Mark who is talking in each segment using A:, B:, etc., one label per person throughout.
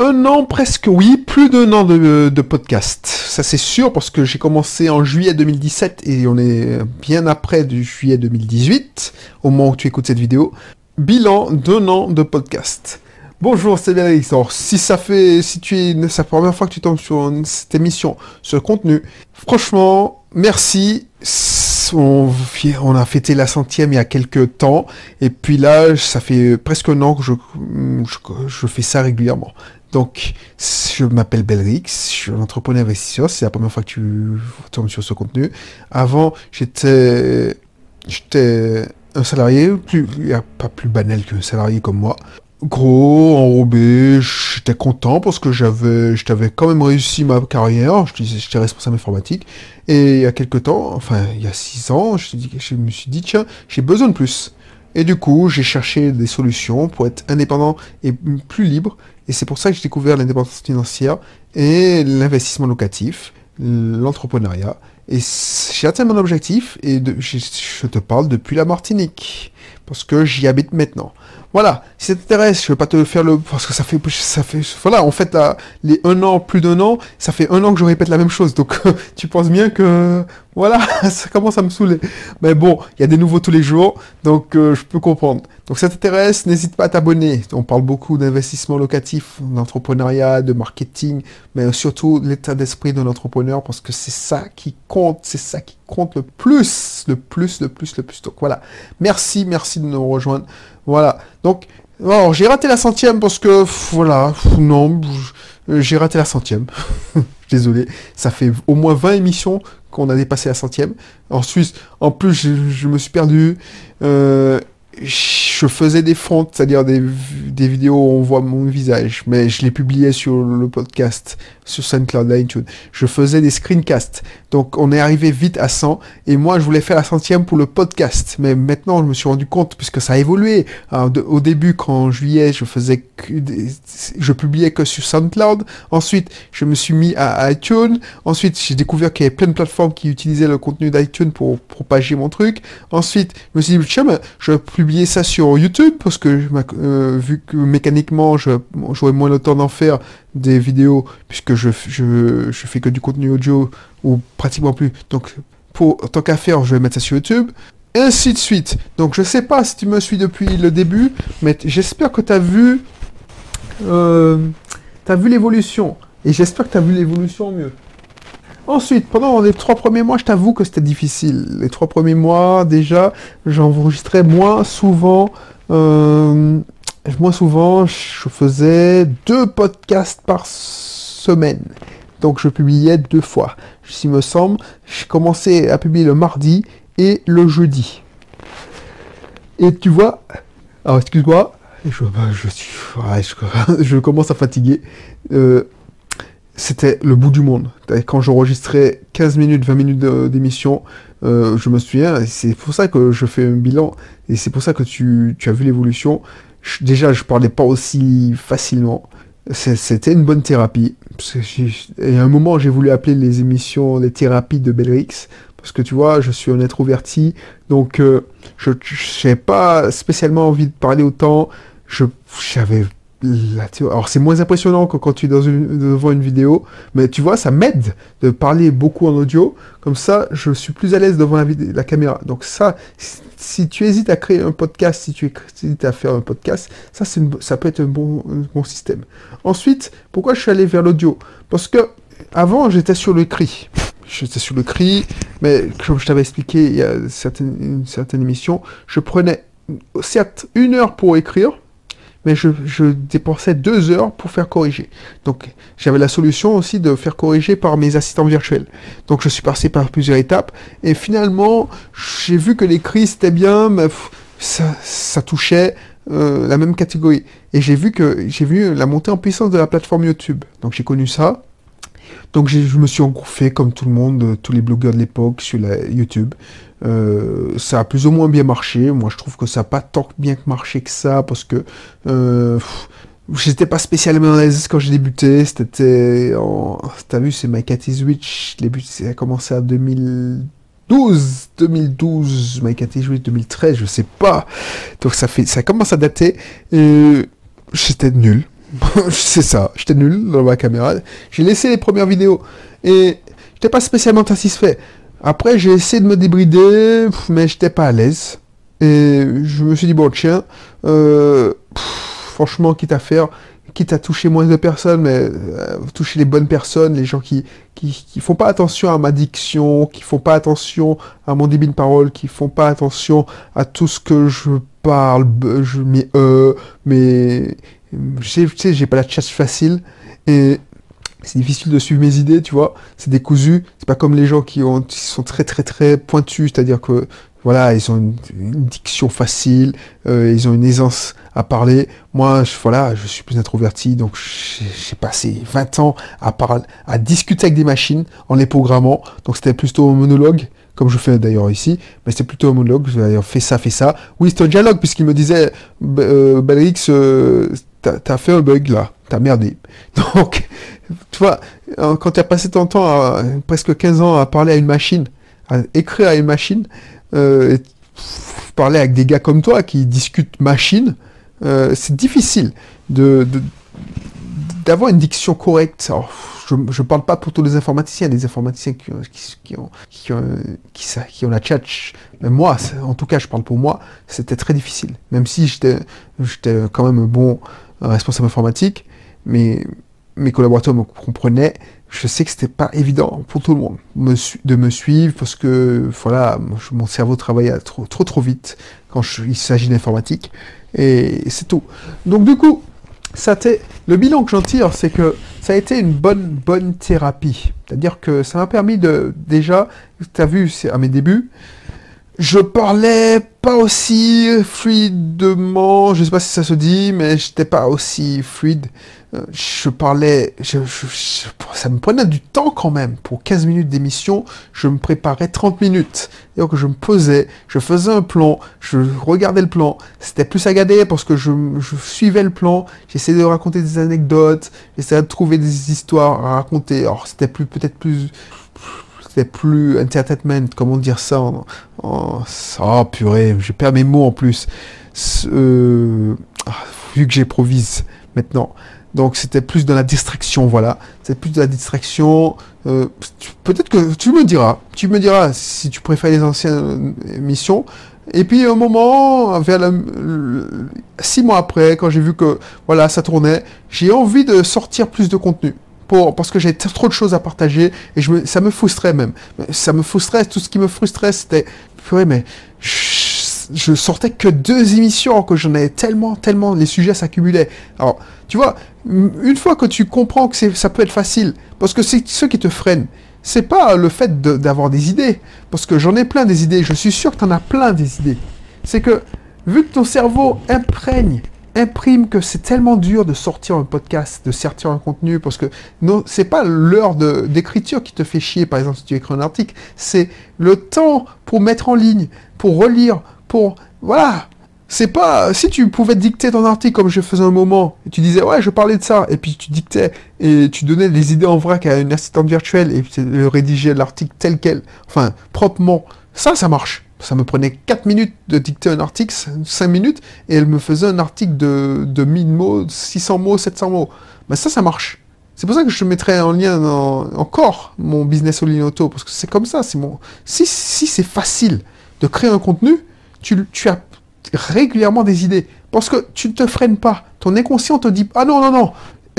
A: un an presque, oui, plus d'un an de, podcast. Ça c'est sûr parce que j'ai commencé en juillet 2017 et on est bien après du juillet 2018 au moment où tu écoutes cette vidéo. Bilan d'un an de podcast. Bonjour, c'est bien Alors, si ça fait, si tu es, c'est la première fois que tu tombes sur cette émission, ce contenu, franchement, merci. On, a fêté la centième il y a quelques temps, et puis là, ça fait presque un an que je fais ça régulièrement. Donc, je m'appelle Belrix, je suis un entrepreneur investisseur, c'est la première fois que tu tombes sur ce contenu. Avant, j'étais, j'étais un salarié, plus, pas plus banal qu'un salarié comme moi. Gros, enrobé, j'étais content parce que j'avais, quand même réussi ma carrière, j'étais responsable informatique. Et il y a quelques temps, enfin, il y a six ans, je me suis dit, tiens, j'ai besoin de plus. Et du coup, j'ai cherché des solutions pour être indépendant et plus libre. Et c'est pour ça que j'ai découvert l'indépendance financière et l'investissement locatif, l'entrepreneuriat. Et j'ai atteint mon objectif et je te parle depuis la Martinique. Parce que j'y habite maintenant. Voilà, si ça t'intéresse, je vais pas te faire le... Parce que ça fait... Ça fait voilà, en fait, les un an, plus d'un an, ça fait un an que je répète la même chose. Donc, tu penses bien que... Voilà, ça commence à me saouler. Mais bon, il y a des nouveaux tous les jours, donc euh, je peux comprendre. Donc, si ça t'intéresse, n'hésite pas à t'abonner. On parle beaucoup d'investissement locatif, d'entrepreneuriat, de marketing, mais surtout l'état d'esprit de l'entrepreneur, parce que c'est ça qui compte, c'est ça qui compte le plus, le plus, le plus, le plus. Donc, voilà. Merci, merci de nous rejoindre. Voilà. Donc, alors, j'ai raté la centième parce que, voilà, non, j'ai raté la centième. Désolé. Ça fait au moins 20 émissions qu'on a dépassé la centième. En Suisse, en plus, je, me suis perdu. Euh, je faisais des fontes, c'est-à-dire des, des, vidéos où on voit mon visage, mais je les publiais sur le podcast, sur SoundCloud, iTunes. Je faisais des screencasts. Donc on est arrivé vite à 100, et moi je voulais faire la centième pour le podcast, mais maintenant je me suis rendu compte, puisque ça a évolué. au début, quand en juillet, je faisais que je publiais que sur SoundCloud. Ensuite, je me suis mis à iTunes. Ensuite, j'ai découvert qu'il y avait plein de plateformes qui utilisaient le contenu d'iTunes pour propager mon truc. Ensuite, je me suis dit, tiens, je publie ça sur YouTube parce que euh, vu que mécaniquement j'aurais moins le temps d'en faire des vidéos puisque je, je, je, fais que du contenu audio ou pratiquement plus. Donc pour tant qu'à faire, je vais mettre ça sur YouTube. Et ainsi de suite. Donc je sais pas si tu me suis depuis le début, mais j'espère que tu as vu euh, tu as vu l'évolution. Et j'espère que tu as vu l'évolution mieux. Ensuite, pendant les trois premiers mois, je t'avoue que c'était difficile. Les trois premiers mois, déjà, j'enregistrais moins souvent. Euh, moins souvent, je faisais deux podcasts par semaine. Donc je publiais deux fois. S'il me semble, je commençais à publier le mardi et le jeudi. Et tu vois, alors excuse-moi, je, je, je, commence à fatiguer. Euh, c'était le bout du monde. Quand j'enregistrais 15 minutes, 20 minutes d'émission, euh, je me souviens, c'est pour ça que je fais un bilan, et c'est pour ça que tu, as vu l'évolution. Déjà, je parlais pas aussi facilement. C'était une bonne thérapie. Et à un moment, j'ai voulu appeler les émissions les thérapies de Belrix, parce que tu vois, je suis un être ouverti, donc euh, je n'avais pas spécialement envie de parler autant. Je alors c'est moins impressionnant que quand tu es dans devant une vidéo, mais tu vois, ça m'aide de parler beaucoup en audio. Comme ça, je suis plus à l'aise devant la, caméra. Donc ça, si tu hésites à créer un podcast, si tu hésites à faire un podcast, ça, ça peut être un bon, bon système. Ensuite, pourquoi je suis allé vers l'audio? Parce que avant, j'étais sur le cri. J'étais sur le cri, mais comme je t'avais expliqué il y a certaines, une certaine émission, je prenais certes une heure pour écrire, mais je, dépensais deux heures pour faire corriger. Donc j'avais la solution aussi de faire corriger par mes assistants virtuels. Donc je suis passé par plusieurs étapes et finalement j'ai vu que l'écrit c'était bien, mais ça, touchait euh, la même catégorie. Et j'ai vu que j'ai vu la montée en puissance de la plateforme YouTube. Donc j'ai connu ça. Donc je me suis engouffré comme tout le monde, euh, tous les blogueurs de l'époque sur la YouTube. Euh, ça a plus ou moins bien marché. Moi, je trouve que ça n'a pas tant bien marché que ça parce que euh, j'étais pas spécialement à l'aise quand j'ai débuté. C'était en... T'as vu, c'est My Cat is Witch. Début, ça a commencé en 2012, 2012, My Cat is Witch, 2013, je sais pas. Donc ça fait, ça commence à dater. j'étais nul. c'est ça, j'étais nul dans ma caméra. J'ai laissé les premières vidéos et j'étais pas spécialement satisfait. Après, j'ai essayé de me débrider, mais j'étais pas à l'aise. Et je me suis dit, bon, tiens, euh, franchement, quitte à faire, quitte à toucher moins de personnes, mais euh, toucher les bonnes personnes, les gens qui, qui, qui font pas attention à ma diction, qui font pas attention à mon débit de parole, qui font pas attention à tout ce que je parle, je mets euh, mais tu sais, j'ai pas la chasse facile et c'est difficile de suivre mes idées, tu vois. C'est décousu. C'est pas comme les gens qui, ont, sont très très très pointus, c'est-à-dire que voilà, ils ont une, diction facile, euh, ils ont une aisance à parler. Moi, je, voilà, je suis plus introverti, donc j'ai passé 20 ans à, parler, à discuter avec des machines en les programmant. Donc c'était plutôt un monologue, comme je fais d'ailleurs ici, mais c'était plutôt un monologue. Je vais fais ça, fais ça. Oui, c'est un dialogue, puisqu'il me disait, euh, Balrix, euh, t'as fait un bug là, t'as merdé. Donc, tu vois, quand tu as passé ton temps, presque 15 ans, à parler à une machine, à écrire à une machine, euh, parler avec des gars comme toi qui discutent machine, euh, c'est difficile de, d'avoir une diction correcte. je ne parle pas pour tous les informaticiens, des informaticiens qui, qui, ont, qui, ont, qui, qui ont la tchatch. Mais moi, en tout cas, je parle pour moi, c'était très difficile. Même si j'étais, j'étais quand même un responsable informatique, mais mes collaborateurs me comprenaient je sais que c'était pas évident pour tout le monde de me suivre parce que voilà, mon cerveau travaillait trop trop trop vite quand il s'agit d'informatique et c'est tout. Donc du coup, ça le bilan que j'en tire, c'est que ça a été une bonne bonne thérapie. C'est-à-dire que ça m'a permis de déjà, tu as vu, c'est à mes débuts, je parlais pas aussi fluidement, je sais pas si ça se dit, mais j'étais pas aussi fluide. Euh, je parlais, je, ça me prenait du temps quand même. Pour 15 minutes d'émission, je me préparais 30 minutes. Donc je me posais, je faisais un plan, je regardais le plan. C'était plus agadé parce que je, je suivais le plan, j'essayais de raconter des anecdotes, j'essayais de trouver des histoires à raconter. Alors c'était plus peut-être plus c'était plus entertainment, comment dire ça en, oh purée, je perds mes mots en plus. Euh, ah, vu que j'improvise maintenant. Donc c'était plus de la distraction, voilà. C'est plus de la distraction. Euh, peut-être que tu me diras, tu me diras si tu préfères les anciennes émissions. Et puis un moment, vers six mois après, quand j'ai vu que voilà ça tournait, j'ai envie de sortir plus de contenu. Parce que j'ai trop de choses à partager et je ça me frustrait même. Ça me frustrait, tout ce qui me frustrait c'était, purée mais je sortais que deux émissions, que j'en avais tellement, tellement, les sujets s'accumulaient. Alors, tu vois, une fois que tu comprends que ça peut être facile, parce que c'est ce qui te freine, c'est pas le fait d'avoir des idées, parce que j'en ai plein des idées, je suis sûr que tu en as plein des idées. C'est que, vu que ton cerveau imprègne, imprime que c'est tellement dur de sortir un podcast, de sortir un contenu, parce que non, c'est pas l'heure d'écriture qui te fait chier, par exemple, si tu écris un article, c'est le temps pour mettre en ligne, pour relire, pour... Voilà. C'est pas si tu pouvais dicter ton article comme je faisais un moment et tu disais ouais je parlais de ça et puis tu dictais et tu donnais des idées en vrac à une assistante virtuelle et tu rédigeais l'article tel quel enfin proprement ça ça marche ça me prenait 4 minutes de dicter un article 5 minutes et elle me faisait un article de, de 1000 mots 600 mots 700 mots mais ça ça marche c'est pour ça que je mettrais en lien encore mon business ligne auto parce que c'est comme ça c'est mon si si c'est facile de créer un contenu tu, tu as régulièrement des idées. Parce que tu ne te freines pas. Ton inconscient te dit Ah non, non, non,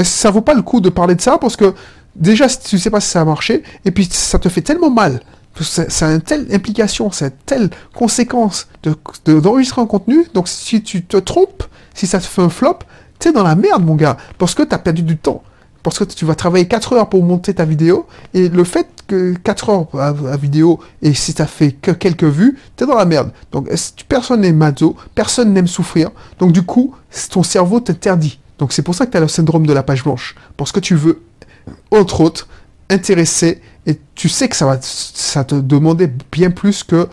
A: ça vaut pas le coup de parler de ça parce que déjà, tu sais pas si ça a marché, et puis ça te fait tellement mal. Ça a une telle implication, a une telle conséquence d'enregistrer de, un contenu. Donc si tu te trompes, si ça te fait un flop, tu es dans la merde, mon gars, parce que tu as perdu du temps parce que tu vas travailler 4 heures pour monter ta vidéo, et le fait que 4 heures à, vidéo, et si tu fait que quelques vues, tu es dans la merde. Donc personne n'aime mazo, personne n'aime souffrir, donc du coup, ton cerveau t'interdit. Donc c'est pour ça que tu as le syndrome de la page blanche, parce que tu veux, entre autres, intéresser, et tu sais que ça va ça te demander bien plus que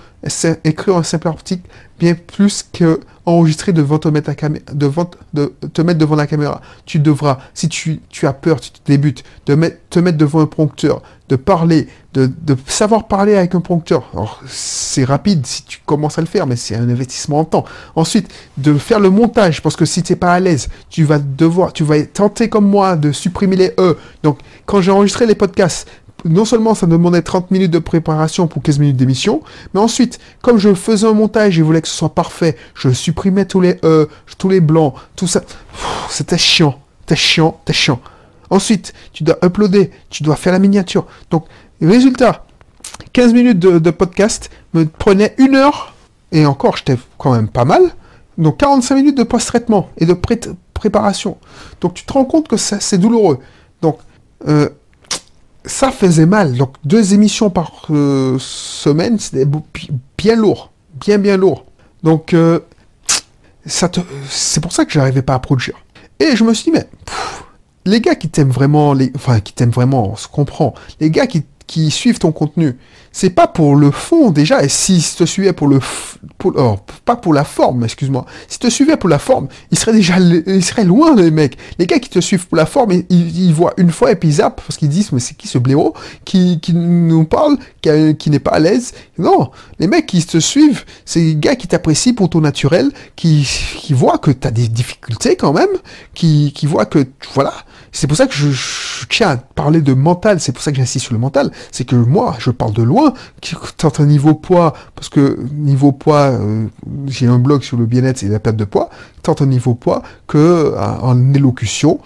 A: écrire un simple article bien plus que enregistrer devant te mettre, devant, de, te mettre devant la caméra. Tu devras, si tu, as peur, tu débutes, de te mettre devant un prompteur, de parler, de, de savoir parler avec un prompteur. Alors, c'est rapide si tu commences à le faire, mais c'est un investissement en temps. Ensuite, de faire le montage, parce que si tu n'es pas à l'aise, tu vas devoir, tu vas tenter comme moi de supprimer les E. Donc, quand j'ai enregistré les podcasts, non seulement ça demandait 30 minutes de préparation pour 15 minutes d'émission, mais ensuite, comme je faisais un montage et voulais que ce soit parfait, je supprimais tous les E, tous les blancs, tout ça. C'était chiant, c'était chiant, c'était chiant. Ensuite, tu dois uploader, tu dois faire la miniature. Donc, résultat, 15 minutes de, podcast me prenait une heure, et encore, j'étais quand même pas mal. Donc, 45 minutes de post-traitement et de préparation. Donc, tu te rends compte que c'est douloureux. Donc, euh, ça faisait mal. Donc deux émissions par euh, semaine, c'était bien lourd. Bien, bien lourd. Donc, euh, ça c'est pour ça que j'arrivais pas à produire. Et je me suis dit, mais les gars qui t'aiment vraiment, les, enfin qui t'aiment vraiment, on se comprend. Les gars qui qui suivent ton contenu, c'est pas pour le fond déjà, et s'ils te suivaient pour le, pour, oh, pas pour la forme, excuse-moi, s'ils te suivaient pour la forme, ils seraient déjà, ils seraient loin les mecs. Les gars qui te suivent pour la forme, ils, voient une fois et puis ils parce qu'ils disent mais c'est qui ce blaireau qui, qui nous parle, qui, qui n'est pas à l'aise? Non, les mecs qui te suivent, c'est les gars qui t'apprécient pour ton naturel, qui, qui voient que tu as des difficultés quand même, qui, qui voient que voilà, c'est pour ça que je, tiens à parler de mental, c'est pour ça que j'insiste sur le mental, c'est que moi, je parle de loin, tant un niveau poids, parce que niveau poids, euh, j'ai un blog sur le bien-être et la perte de poids, tant un niveau poids que euh, en élocution,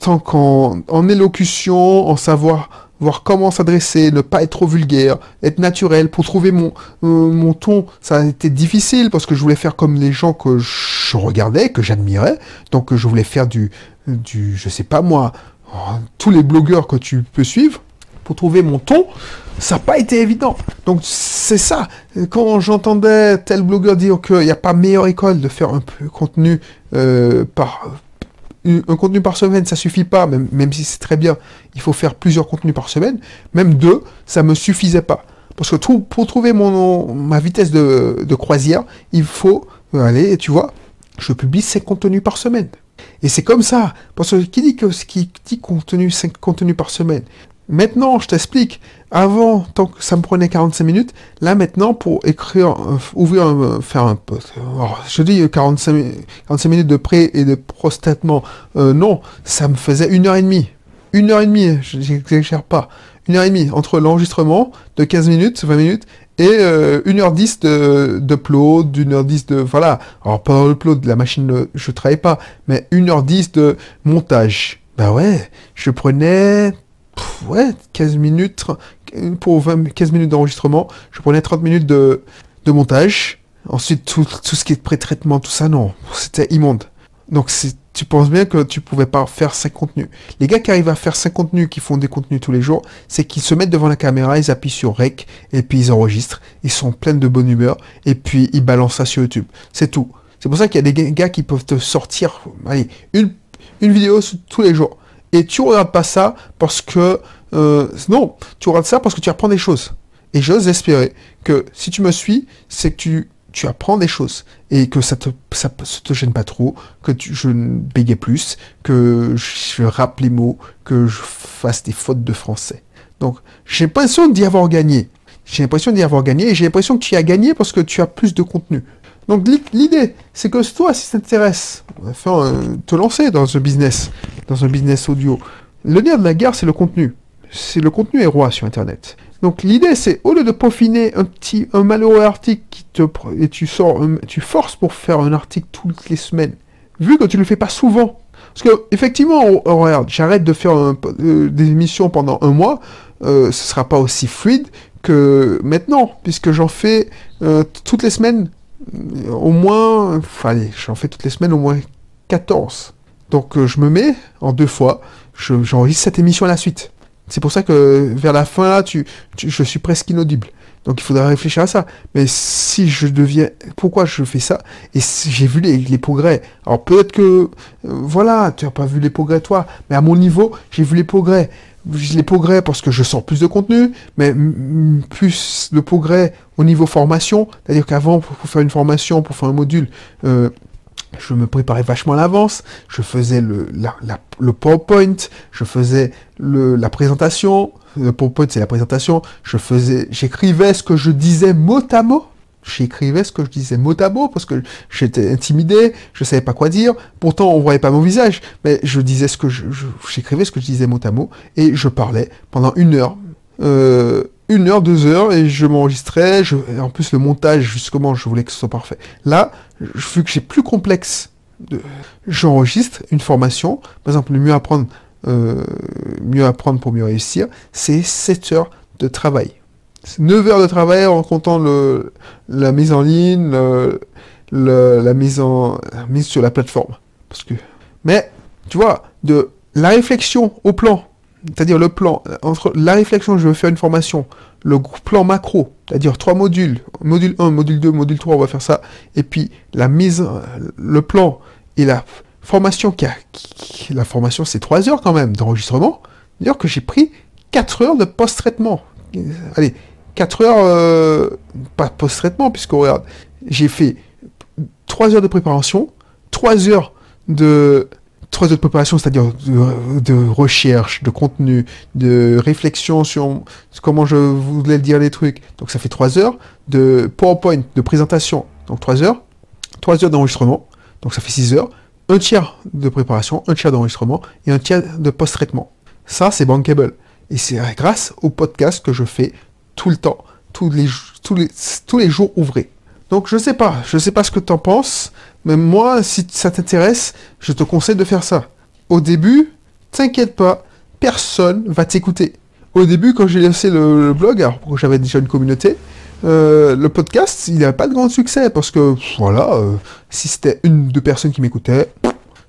A: tant qu'en en élocution, en savoir voir comment s'adresser, ne pas être trop vulgaire, être naturel, pour trouver mon, euh, mon ton. Ça a été difficile parce que je voulais faire comme les gens que je regardais, que j'admirais. Donc je voulais faire du, du, je sais pas moi, tous les blogueurs que tu peux suivre pour trouver mon ton, ça n'a pas été évident. Donc c'est ça. Quand j'entendais tel blogueur dire qu'il n'y a pas meilleure école de faire un peu contenu euh, par un contenu par semaine, ça suffit pas, même, si c'est très bien, il faut faire plusieurs contenus par semaine, même deux, ça me suffisait pas. Parce que pour trouver mon, ma vitesse de, de croisière, il faut aller, tu vois, je publie 5 contenus par semaine. Et c'est comme ça. Parce que qui dit que qui dit contenu, 5 contenus par semaine? Maintenant, je t'explique. Avant, tant que ça me prenait 45 minutes, là maintenant, pour écrire, euh, ouvrir, un, faire un post. je dis 45, 45 minutes de pré et de prostatement. Euh, non, ça me faisait une heure et demie. Une heure et demie, je n'exagère pas. Une heure et demie entre l'enregistrement de 15 minutes, 20 minutes, et euh, 1h10 de d'upload, 1h10 de... Voilà. Alors, pas l'upload, la machine, je travaille pas, mais 1h10 de montage. Bah ouais, je prenais... ouais, 15 minutes, pour 20, 15 minutes d'enregistrement, je prenais 30 minutes de, de montage. Ensuite, tout, tout ce qui est pré-traitement, tout ça, non, c'était immonde. Donc, tu penses bien que tu pouvais pas faire 5 contenus. Les gars qui arrivent à faire 5 contenus, qui font des contenus tous les jours, c'est qu'ils se mettent devant la caméra, ils appuient sur Rec, et puis ils enregistrent, ils sont pleins de bonne humeur, et puis ils balancent ça sur YouTube. C'est tout. C'est pour ça qu'il y a des gars qui peuvent te sortir, allez, une, une vidéo tous les jours. Et tu regardes pas ça parce que, euh, non, tu regardes ça parce que tu apprends des choses. Et j'ose espérer que si tu me suis, c'est que tu tu apprends des choses et que ça te ça, te gêne pas trop, que tu, je bégaye plus, que je rappe les mots, que je fasse des fautes de français. Donc j'ai l'impression d'y avoir gagné. J'ai l'impression d'y avoir gagné et j'ai l'impression que tu y as gagné parce que tu as plus de contenu. Donc l'idée, c'est que toi, si ça t'intéresse, te lancer dans un business, dans un business audio. Le nerf de la guerre, c'est le contenu. C'est le contenu est roi sur Internet. Donc l'idée c'est au lieu de peaufiner un petit un malheureux article qui te et tu sors tu forces pour faire un article toutes les semaines. Vu que tu le fais pas souvent. Parce que effectivement, regarde, j'arrête de faire euh, des émissions pendant un mois, euh, ce sera pas aussi fluide que maintenant, puisque j'en fais euh, toutes les semaines, euh, au moins, enfin, j'en fais toutes les semaines au moins 14. Donc je me mets en deux fois, j'enregistre cette émission à la suite. C'est pour ça que vers la fin, là, tu, je suis presque inaudible. Donc il faudra réfléchir à ça. Mais si je deviens... Pourquoi je fais ça? Et j'ai vu les, progrès. Alors peut-être que... Euh, voilà, tu n'as pas vu les progrès toi. Mais à mon niveau, j'ai vu les progrès. Les progrès parce que je sors plus de contenu, mais plus de progrès au niveau formation. C'est-à-dire qu'avant, pour, faire une formation, pour faire un module, euh, je me préparais vachement à l'avance. Je faisais le, PowerPoint, je faisais la présentation. Le PowerPoint, c'est la présentation. Je faisais, j'écrivais ce que je disais mot à mot j'écrivais ce que je disais mot à mot parce que j'étais intimidé, je savais pas quoi dire. Pourtant, on voyait pas mon visage, mais je disais ce que je, j'écrivais ce que je disais mot à mot et je parlais pendant une heure, euh, une heure, deux heures et je m'enregistrais. Je, en plus, le montage, justement, je voulais que ce soit parfait. Là, vu que j'ai plus complexe, de, j'enregistre une formation. Par exemple, le mieux apprendre, euh, mieux apprendre pour mieux réussir, c'est 7 heures de travail. 9 heures de travail en comptant le, la mise en ligne, la, mise en, mise sur la plateforme. Parce que, mais, tu vois, de la réflexion au plan, c'est-à-dire le plan, entre la réflexion, je veux faire une formation, le plan macro, c'est-à-dire trois modules, module 1, module 2, module 3, on va faire ça, et puis la mise, le plan et la formation qui a, la formation c'est 3 heures quand même d'enregistrement, d'ailleurs que j'ai pris 4 heures de post-traitement. Allez, 4 heures, euh, pas post-traitement, puisque regarde, j'ai fait 3 heures de préparation, 3 heures de 3 heures de préparation, c'est-à-dire de, recherche, de contenu, de réflexion sur comment je voulais dire les trucs. Donc ça fait 3 heures de PowerPoint, de présentation, donc 3 heures, 3 heures d'enregistrement, donc ça fait 6 heures, un tiers de préparation, un tiers d'enregistrement et un tiers de post-traitement. Ça, c'est bankable. Et c'est grâce au podcast que je fais tout le temps, tous les, jours ouvrés. Donc je sais pas, je sais pas ce que tu en penses, mais moi, si ça t'intéresse, je te conseille de faire ça. Au début, t'inquiète pas, personne va t'écouter. Au début, quand j'ai lancé le, blog, alors que j'avais déjà une communauté, euh, le podcast, il n'avait pas de grand succès parce que voilà, euh, si c'était une ou deux personnes qui m'écoutaient,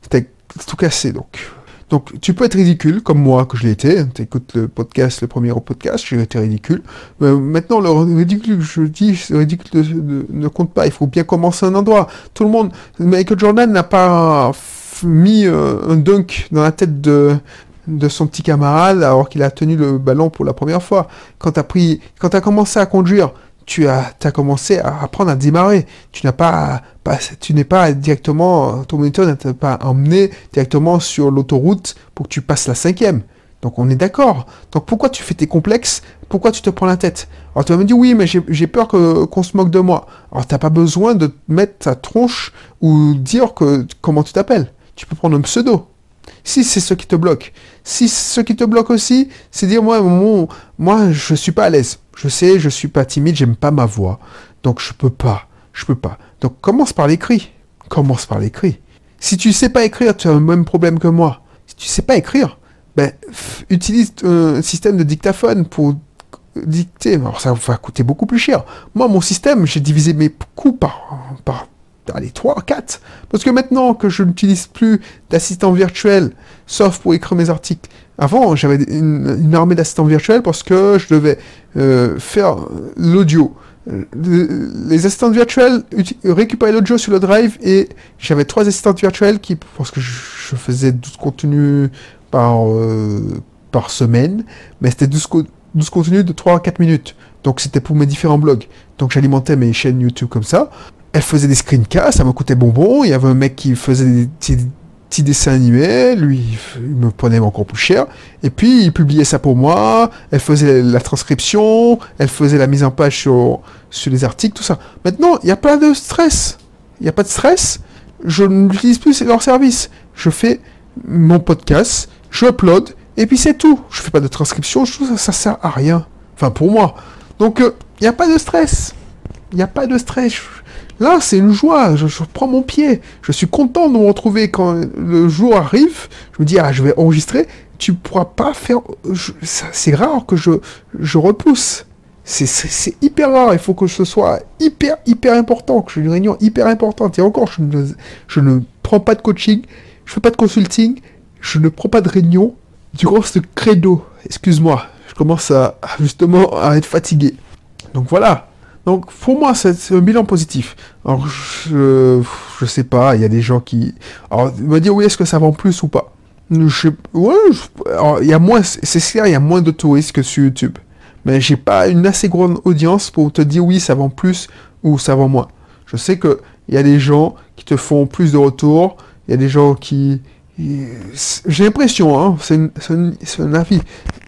A: c'était tout cassé. Donc donc tu peux être ridicule, comme moi que je l'ai été. Tu écoutes le podcast, le premier podcast, j'ai été ridicule. Mais maintenant, le ridicule, je dis, le ridicule ne compte pas. Il faut bien commencer un endroit. Tout le monde, Michael Jordan n'a pas mis euh, un dunk dans la tête de de son petit camarade alors qu'il a tenu le ballon pour la première fois. Quand t'as pris, quand t'as commencé à conduire, tu as, as commencé à apprendre à démarrer. Tu n'as pas, pas, tu n'es pas directement, ton moniteur n'a pas emmené directement sur l'autoroute pour que tu passes la cinquième. Donc on est d'accord. Donc pourquoi tu fais tes complexes? Pourquoi tu te prends la tête? Alors tu vas me dire oui, mais j'ai peur qu'on se moque de moi. Alors t'as pas besoin de mettre ta tronche ou dire que comment tu t'appelles. Tu peux prendre un pseudo. Si c'est ce qui te bloque. Si ce qui te bloque aussi, c'est dire moi, mon, moi je suis pas à l'aise. Je sais, je suis pas timide, j'aime pas ma voix. Donc je peux pas. Je peux pas. Donc commence par l'écrit. Commence par l'écrit. Si tu sais pas écrire, tu as le même problème que moi. Si tu sais pas écrire, ben, utilise un système de dictaphone pour dicter. Alors ça va coûter beaucoup plus cher. Moi, mon système, j'ai divisé mes coûts par, par allez, 3, 4. Parce que maintenant que je n'utilise plus d'assistant virtuel, sauf pour écrire mes articles, avant j'avais une, armée d'assistants virtuels parce que je devais euh, faire l'audio. Les assistants virtuels récupéraient l'audio sur le drive et j'avais trois assistants virtuels qui, parce que je, faisais 12 contenus par, euh, par semaine, mais c'était 12, 12 contenus de 3 à 4 minutes. Donc c'était pour mes différents blogs. Donc j'alimentais mes chaînes YouTube comme ça elle faisait des screencasts, ça me coûtait bonbon. Il y avait un mec qui faisait des petits, dessins animés, lui, il me prenait encore plus cher. Et puis, il publiait ça pour moi, elle faisait la transcription, elle faisait la mise en page sur, sur les articles, tout ça. Maintenant, il n'y a pas de stress. Il n'y a pas de stress. Je n'utilise plus leur service. Je fais mon podcast, je upload, et puis c'est tout. Je fais pas de transcription, ça, ça sert à rien. Enfin, pour moi. Donc, euh, il n'y a pas de stress. Il n'y a pas de stress. Là, c'est une joie, je, prends mon pied. Je suis content de me retrouver quand le jour arrive. Je me dis, ah, je vais enregistrer. Tu pourras pas faire. C'est rare que je, je repousse. C'est hyper rare. Il faut que ce soit hyper, hyper important, que j'ai une réunion hyper importante. Et encore, je ne, je ne prends pas de coaching, je fais pas de consulting, je ne prends pas de réunion durant ce credo. Excuse-moi, je commence à justement à être fatigué. Donc voilà, donc pour moi, c'est un bilan positif. Alors je, je sais pas, il y a des gens qui... Alors me dire oui, est-ce que ça vend plus ou pas? Je, ouais, il y a moins, c'est clair, il y a moins de touristes que sur YouTube. Mais j'ai pas une assez grande audience pour te dire oui, ça vend plus ou ça vend moins. Je sais que il y a des gens qui te font plus de retours, il y a des gens qui, j'ai l'impression, hein, c'est un avis,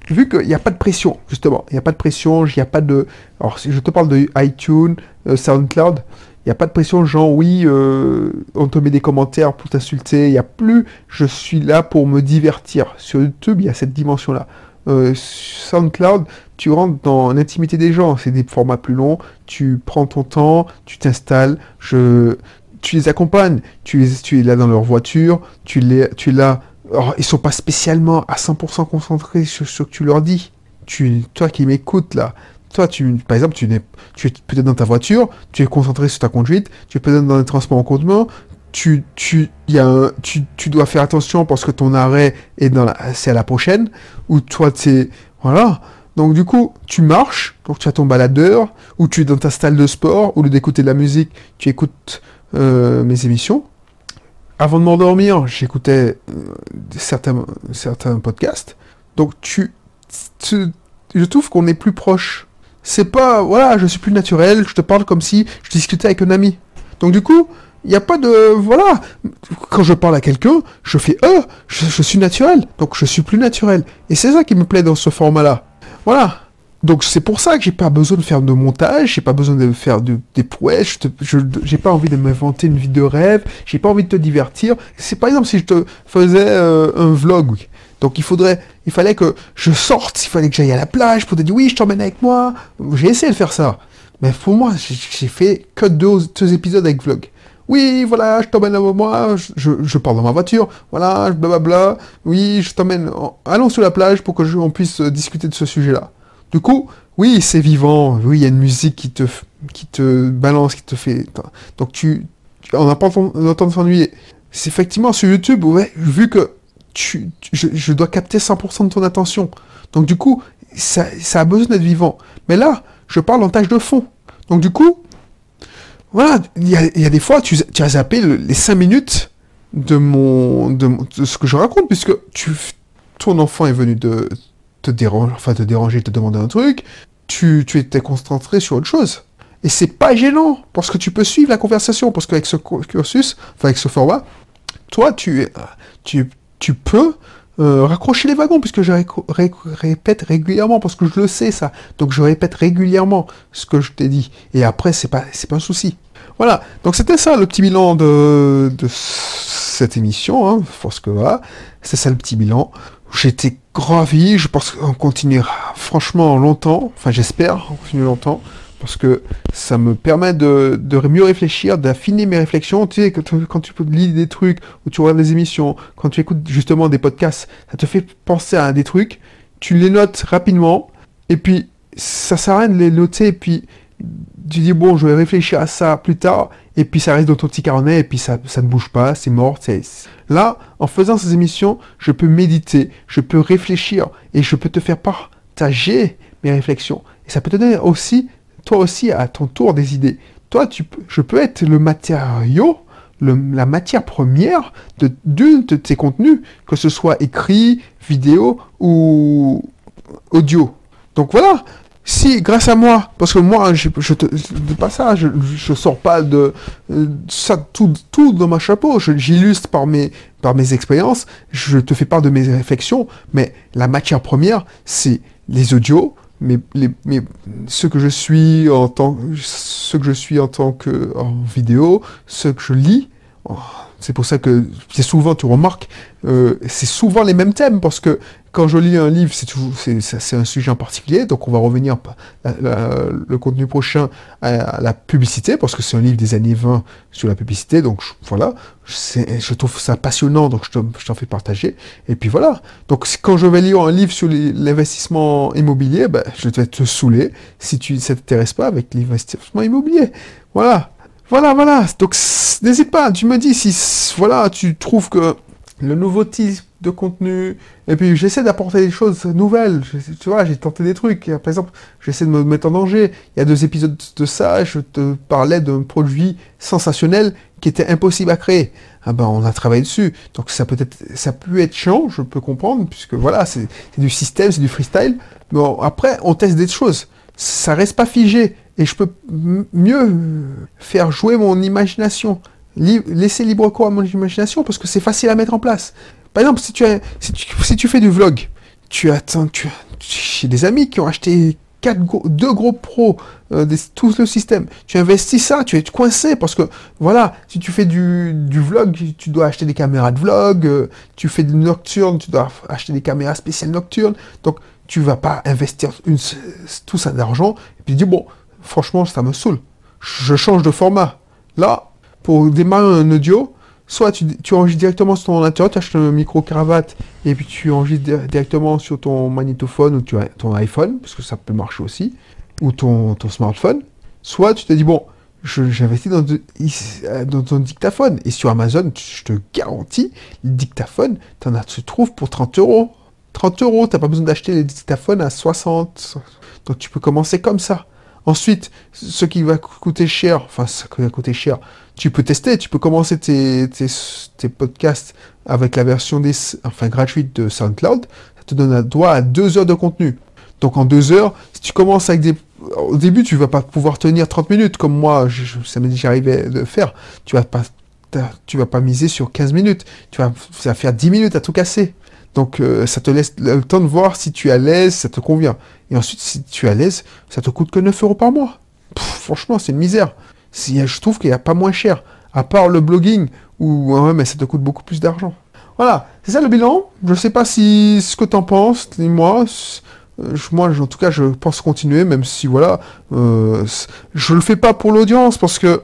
A: vu qu'il n'y a pas de pression, justement, il n'y a pas de pression, il n'y a pas de, alors si je te parle de iTunes, euh, SoundCloud, il n'y a pas de pression, genre oui, euh, on te met des commentaires pour t'insulter, il n'y a plus, je suis là pour me divertir. Sur YouTube, il y a cette dimension-là. Euh, SoundCloud, tu rentres dans l'intimité des gens, c'est des formats plus longs, tu prends ton temps, tu t'installes, tu les accompagnes, tu, les, es là dans leur voiture, tu, les, tu es là, alors, ils sont pas spécialement à 100% concentrés sur ce que tu leur dis. Tu, toi qui m'écoutes là, toi, tu, par exemple, tu, es, tu es peut-être dans ta voiture, tu es concentré sur ta conduite, tu es peut-être dans les transports en commun, tu, tu, y tu, dois faire attention parce que ton arrêt est dans c'est à la prochaine, ou toi, tu voilà. Donc, du coup, tu marches, donc tu as ton baladeur, ou tu es dans ta salle de sport, au lieu d'écouter de la musique, tu écoutes euh, mes émissions. Avant de m'endormir, j'écoutais euh, certains, certains podcasts. Donc, tu, tu je trouve qu'on est plus proche c'est pas, voilà, je suis plus naturel, je te parle comme si je discutais avec un ami. Donc du coup, il n'y a pas de, voilà, quand je parle à quelqu'un, je fais, euh, je, suis naturel, donc je suis plus naturel. Et c'est ça qui me plaît dans ce format-là. Voilà. Donc c'est pour ça que j'ai pas besoin de faire de montage, j'ai pas besoin de faire des prouesses, je j'ai pas envie de m'inventer une vie de rêve, j'ai pas envie de te divertir. C'est par exemple si je te faisais euh, un vlog, donc il faudrait, il fallait que je sorte, il fallait que j'aille à la plage pour te dire oui, je t'emmène avec moi. J'ai essayé de faire ça. Mais pour moi, j'ai fait que deux, épisodes avec vlog. Oui, voilà, je t'emmène avec moi, je, je, pars dans ma voiture, voilà, blablabla. Oui, je t'emmène, allons sur la plage pour que on puisse euh, discuter de ce sujet-là. Du coup, oui, c'est vivant, oui, il y a une musique qui te, qui te balance, qui te fait... Donc tu, on n'a pas le temps de s'ennuyer. C'est effectivement sur YouTube, ouais, vu que je, dois capter 100% de ton attention. Donc du coup, ça, a besoin d'être vivant. Mais là, je parle en tâche de fond. Donc du coup, voilà, il y a, des fois, tu, as zappé les 5 minutes de, mon, de, ce que je raconte, puisque tu, ton enfant est venu de te déranger, enfin te déranger, te demander un truc, tu, tu étais concentré sur autre chose. Et c'est pas gênant, parce que tu peux suivre la conversation, parce qu'avec ce cursus, enfin avec ce format, toi, tu, tu, tu peux euh, raccrocher les wagons, puisque je répète régulièrement, parce que je le sais ça. Donc je répète régulièrement ce que je t'ai dit. Et après, c'est pas, pas un souci. Voilà. Donc c'était ça le petit bilan de, de cette émission. Hein, que voilà, c'est ça le petit bilan. J'étais gravi. Je pense qu'on continuera franchement longtemps. Enfin, j'espère on continue longtemps parce que ça me permet de, mieux réfléchir, d'affiner mes réflexions. Tu sais, quand, tu lis des trucs, ou tu regardes des émissions, quand tu écoutes justement des podcasts, ça te fait penser à des trucs, tu les notes rapidement, et puis ça sert à rien de les noter, et puis tu dis, bon, je vais réfléchir à ça plus tard, et puis ça reste dans ton petit carnet, et puis ça, ça ne bouge pas, c'est mort. Là, en faisant ces émissions, je peux méditer, je peux réfléchir, et je peux te faire partager mes réflexions. Et ça peut te donner aussi toi aussi à ton tour des idées. Toi, tu, je peux être le matériau, la matière première de d'une de tes contenus, que ce soit écrit, vidéo ou audio. Donc voilà, si grâce à moi, parce que moi, je, je te, pas ça, je, je sors pas de euh, ça tout, dans ma chapeau, j'illustre par mes, par mes expériences, je te fais part de mes réflexions, mais la matière première, c'est les audios, mais, mais ce que je suis en tant ce que je suis en tant que en vidéo, ce que je lis, oh, c'est pour ça que c'est souvent, tu remarques, euh, c'est souvent les mêmes thèmes, parce que quand je lis un livre, c'est c'est un sujet en particulier, donc on va revenir le contenu prochain à, la publicité, parce que c'est un livre des années 20 sur la publicité, donc voilà, je trouve ça passionnant, donc je t'en fais partager, et puis voilà. Donc quand je vais lire un livre sur l'investissement immobilier, ben, je vais te saouler si tu ne t'intéresses pas avec l'investissement immobilier. Voilà. Voilà, voilà. Donc, n'hésite pas. Tu me dis si, voilà, tu trouves que le nouveau type de contenu. Et puis j'essaie d'apporter des choses nouvelles. tu vois, j'ai tenté des trucs. Par exemple, j'essaie de me mettre en danger. Il y a deux épisodes de ça, je te parlais d'un produit sensationnel qui était impossible à créer. Ah ben on a travaillé dessus. Donc ça peut être, ça peut être chiant, je peux comprendre, puisque voilà, c'est du système, c'est du freestyle. Mais après, on teste des choses. Ça reste pas figé. Et je peux mieux faire jouer mon imagination laisser libre cours à mon imagination parce que c'est facile à mettre en place. Par exemple, si tu, fais du vlog, tu attends, tu, j'ai des amis qui ont acheté deux gros pros, euh, tout le système. Tu investis ça, tu es coincé parce que voilà, si tu fais du, vlog, tu dois acheter des caméras de vlog, euh, tu fais du nocturne, tu dois acheter des caméras spéciales nocturnes. Donc tu vas pas investir tout ça d'argent et puis dire bon, franchement, ça me saoule. Je change de format. Là, pour démarrer un audio, soit tu, tu enregistres directement sur ton ordinateur, tu achètes un micro cravate et puis tu enregistres directement sur ton magnétophone ou ton iPhone, parce que ça peut marcher aussi, ou ton, ton smartphone. Soit tu te dis, bon, j'investis dans, dans un dictaphone. Et sur Amazon, je te garantis, le dictaphone, en as, tu trouves pour 30 euros. 30 euros, tu n'as pas besoin d'acheter les dictaphones à 60. Donc tu peux commencer comme ça. Ensuite, ce qui va coûter cher, enfin, ça va coûter cher, tu peux tester, tu peux commencer tes, podcasts avec la version des, enfin, gratuite de SoundCloud. Ça te donne droit à deux heures de contenu. Donc en deux heures, si tu commences avec des... Au début, tu vas pas pouvoir tenir 30 minutes, comme moi, je, ça m'est déjà arrivé de faire. Tu vas pas, tu vas pas miser sur 15 minutes. Tu vas, ça faire 10 minutes à tout casser. Donc euh, ça te laisse le temps de voir si tu es à l'aise, ça te convient. Et ensuite, si tu es à l'aise, ça te coûte que 9 euros par mois. franchement, c'est une misère. Je trouve qu'il n'y a pas moins cher. À part le blogging, où ouais, mais ça te coûte beaucoup plus d'argent. Voilà, c'est ça le bilan. Je ne sais pas si ce que tu en penses, dis-moi. Euh, moi, en tout cas, je pense continuer, même si, voilà, euh, je le fais pas pour l'audience, parce que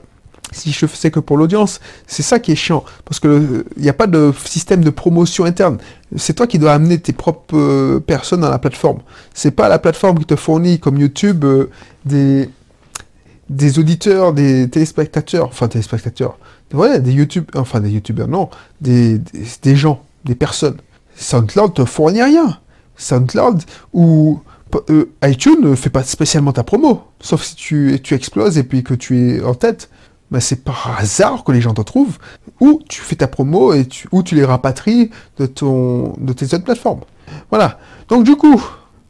A: si je faisais que pour l'audience, c'est ça qui est chiant, parce que il n'y a pas de système de promotion interne. C'est toi qui dois amener tes propres euh, personnes à la plateforme. C'est pas la plateforme qui te fournit, comme YouTube, euh, des auditeurs, des téléspectateurs, enfin téléspectateurs, des YouTube, enfin des YouTubeurs, non, des, des, gens, des personnes. SoundCloud te fournit rien. SoundCloud ou euh, iTunes ne fait pas spécialement ta promo, sauf si tu, tu exploses et puis que tu es en tête ben c'est par hasard que les gens te trouvent, ou tu fais ta promo et tu, ou tu les rapatries de, ton, de tes autres plateformes. Voilà. Donc du coup,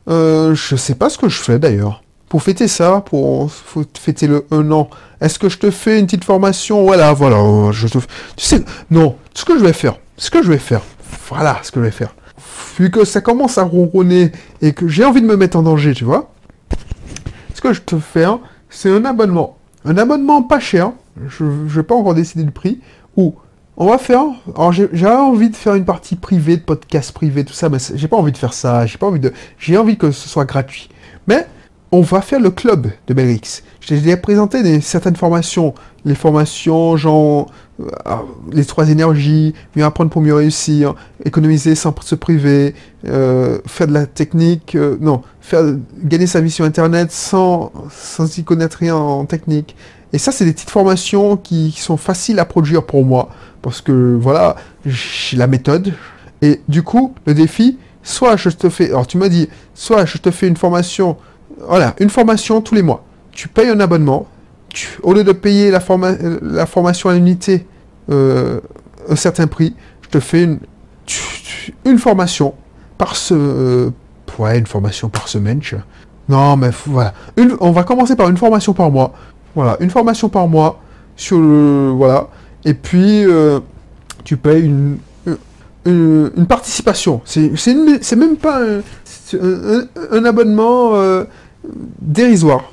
A: euh, je sais pas ce que je fais d'ailleurs. Pour fêter ça, pour fêter le 1 an, est-ce que je te fais une petite formation? Voilà, voilà. Je te, tu sais, non. Ce que je vais faire, ce que je vais faire, voilà ce que je vais faire. Vu que ça commence à ronronner et que j'ai envie de me mettre en danger, tu vois, ce que je te fais, c'est un abonnement. Un abonnement pas cher, je ne vais pas encore décider du prix, ou on va faire, alors j'ai envie de faire une partie privée, de podcast privé, tout ça, mais j'ai pas envie de faire ça, j'ai pas envie de, j'ai envie que ce soit gratuit. Mais on va faire le club de Belrix. J'ai déjà présenté des, certaines formations, les formations genre euh, les trois énergies, mieux apprendre pour mieux réussir, économiser sans se priver, euh, faire de la technique, euh, non, faire gagner sa vie sur Internet sans, sans y connaître rien en technique, et ça, c'est des petites formations qui, sont faciles à produire pour moi. Parce que, voilà, j'ai la méthode. Et du coup, le défi, soit je te fais... Alors, tu m'as dit, soit je te fais une formation... Voilà, une formation tous les mois. Tu payes un abonnement. au lieu de payer la, formation à l'unité euh, un certain prix, je te fais une, formation par ce... Euh, ouais, une formation par semaine. Non, mais voilà. on va commencer par une formation par mois. Voilà, une formation par mois sur le voilà. Et puis euh, tu payes une, une, participation. C'est même pas un, abonnement euh, dérisoire.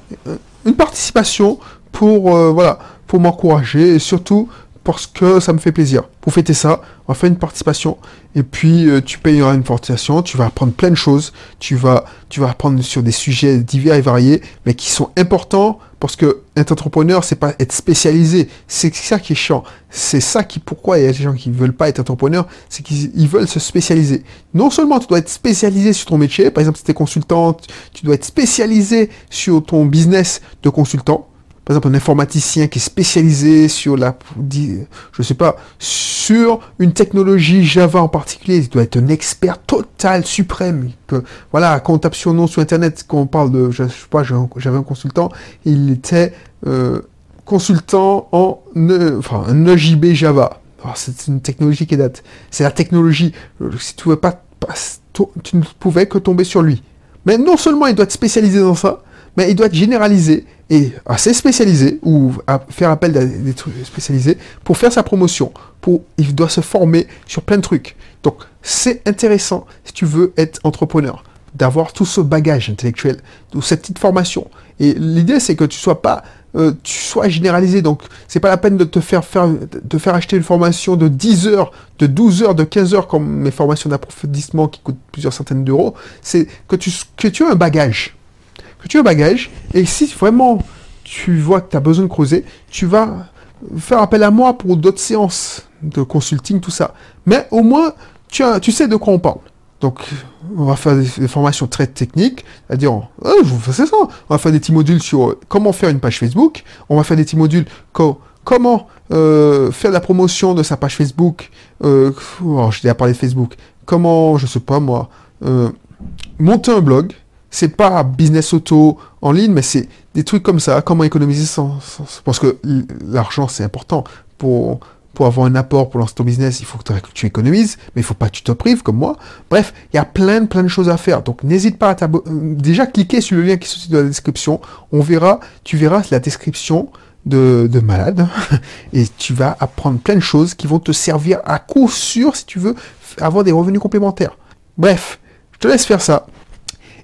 A: Une participation pour euh, voilà pour m'encourager et surtout parce que ça me fait plaisir. Pour fêter ça, on va faire une participation et puis tu payeras une participation, tu vas apprendre plein de choses, tu vas tu vas apprendre sur des sujets divers et variés mais qui sont importants parce que être entrepreneur, c'est pas être spécialisé. C'est ça qui est chiant. C'est ça qui, pourquoi il y a des gens qui veulent pas être entrepreneur, c'est qu'ils veulent se spécialiser. Non seulement tu dois être spécialisé sur ton métier, par exemple si tu es consultant, tu dois être spécialisé sur ton business de consultant, par exemple, un informaticien qui est spécialisé sur la, je sais pas, sur une technologie Java en particulier, il doit être un expert total, suprême. Voilà, quand on tape sur nom sur Internet, quand on parle de, je sais pas, j'avais un consultant, il était euh, consultant en, enfin, un EJB Java. c'est une technologie qui date. C'est la technologie. Si tu pas, tu ne pouvais que tomber sur lui. Mais non seulement il doit être spécialisé dans ça, mais il doit être généralisé et assez spécialisé, ou faire appel à des trucs spécialisés, pour faire sa promotion. Pour, il doit se former sur plein de trucs. Donc, c'est intéressant, si tu veux être entrepreneur, d'avoir tout ce bagage intellectuel, toute cette petite formation. Et l'idée, c'est que tu sois pas, euh, tu sois généralisé. Donc, c'est pas la peine de te faire, faire, de faire acheter une formation de 10 heures, de 12 heures, de 15 heures, comme mes formations d'approfondissement qui coûtent plusieurs centaines d'euros. C'est que tu, que tu as un bagage tu as bagage, et si vraiment tu vois que tu as besoin de creuser, tu vas faire appel à moi pour d'autres séances de consulting, tout ça. Mais au moins, tu, as, tu sais de quoi on parle. Donc, on va faire des, formations très techniques, c'est-à-dire, oh, je vous ça. On va faire des petits modules sur euh, comment faire une page Facebook. On va faire des petits modules comment euh, faire la promotion de sa page Facebook. Euh, oh, je t'ai parlé de Facebook. Comment, je sais pas moi, euh, monter un blog c'est pas business auto en ligne, mais c'est des trucs comme ça. Comment économiser sans, parce que l'argent c'est important pour pour avoir un apport pour lancer ton business, il faut que tu économises, mais il faut pas que tu te prives comme moi. Bref, il y a plein plein de choses à faire. Donc n'hésite pas à t'abonner. Déjà cliquer sur le lien qui se trouve dans la description. On verra, tu verras la description de, de malade et tu vas apprendre plein de choses qui vont te servir à coup sûr si tu veux avoir des revenus complémentaires. Bref, je te laisse faire ça.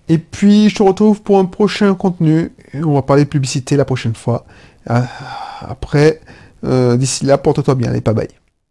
A: Et puis, je te retrouve pour un prochain contenu. On va parler de publicité la prochaine fois. Euh, après, euh, d'ici là, porte-toi bien. Allez, pas bye.